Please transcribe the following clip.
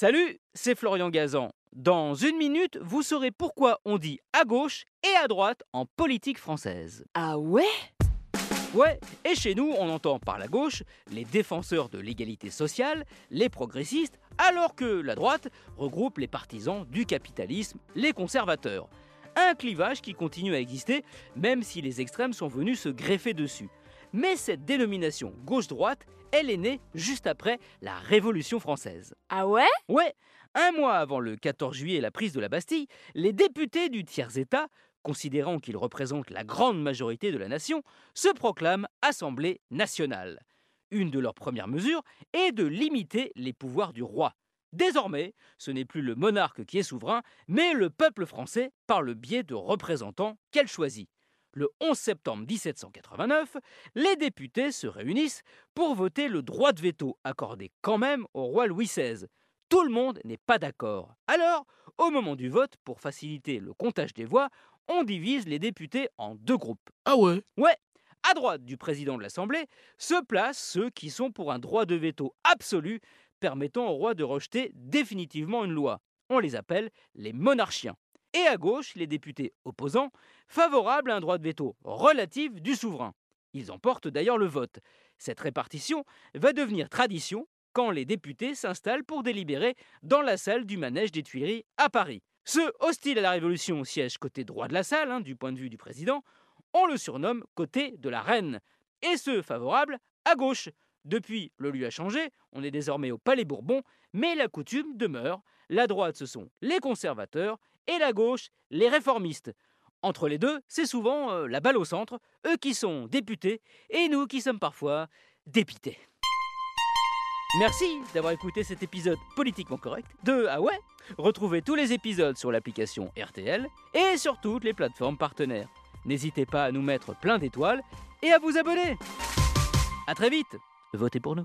Salut, c'est Florian Gazan. Dans une minute, vous saurez pourquoi on dit à gauche et à droite en politique française. Ah ouais? Ouais, et chez nous, on entend par la gauche les défenseurs de l'égalité sociale, les progressistes, alors que la droite regroupe les partisans du capitalisme, les conservateurs. Un clivage qui continue à exister, même si les extrêmes sont venus se greffer dessus. Mais cette dénomination gauche-droite, elle est née juste après la Révolution française. Ah ouais? Ouais, un mois avant le 14 juillet et la prise de la Bastille, les députés du tiers-État, considérant qu'ils représentent la grande majorité de la nation, se proclament Assemblée nationale. Une de leurs premières mesures est de limiter les pouvoirs du roi. Désormais, ce n'est plus le monarque qui est souverain, mais le peuple français par le biais de représentants qu'elle choisit. Le 11 septembre 1789, les députés se réunissent pour voter le droit de veto accordé quand même au roi Louis XVI. Tout le monde n'est pas d'accord. Alors, au moment du vote, pour faciliter le comptage des voix, on divise les députés en deux groupes. Ah ouais? Ouais, à droite du président de l'Assemblée se placent ceux qui sont pour un droit de veto absolu permettant au roi de rejeter définitivement une loi. On les appelle les monarchiens. Et à gauche, les députés opposants, favorables à un droit de veto relatif du souverain. Ils emportent d'ailleurs le vote. Cette répartition va devenir tradition quand les députés s'installent pour délibérer dans la salle du manège des Tuileries à Paris. Ceux hostiles à la Révolution siègent côté droit de la salle, hein, du point de vue du président. On le surnomme côté de la reine. Et ceux favorables à gauche. Depuis, le lieu a changé, on est désormais au Palais Bourbon, mais la coutume demeure. La droite, ce sont les conservateurs, et la gauche, les réformistes. Entre les deux, c'est souvent euh, la balle au centre, eux qui sont députés, et nous qui sommes parfois dépités. Merci d'avoir écouté cet épisode politiquement correct de Ah ouais? Retrouvez tous les épisodes sur l'application RTL et sur toutes les plateformes partenaires. N'hésitez pas à nous mettre plein d'étoiles et à vous abonner. A très vite Votez pour nous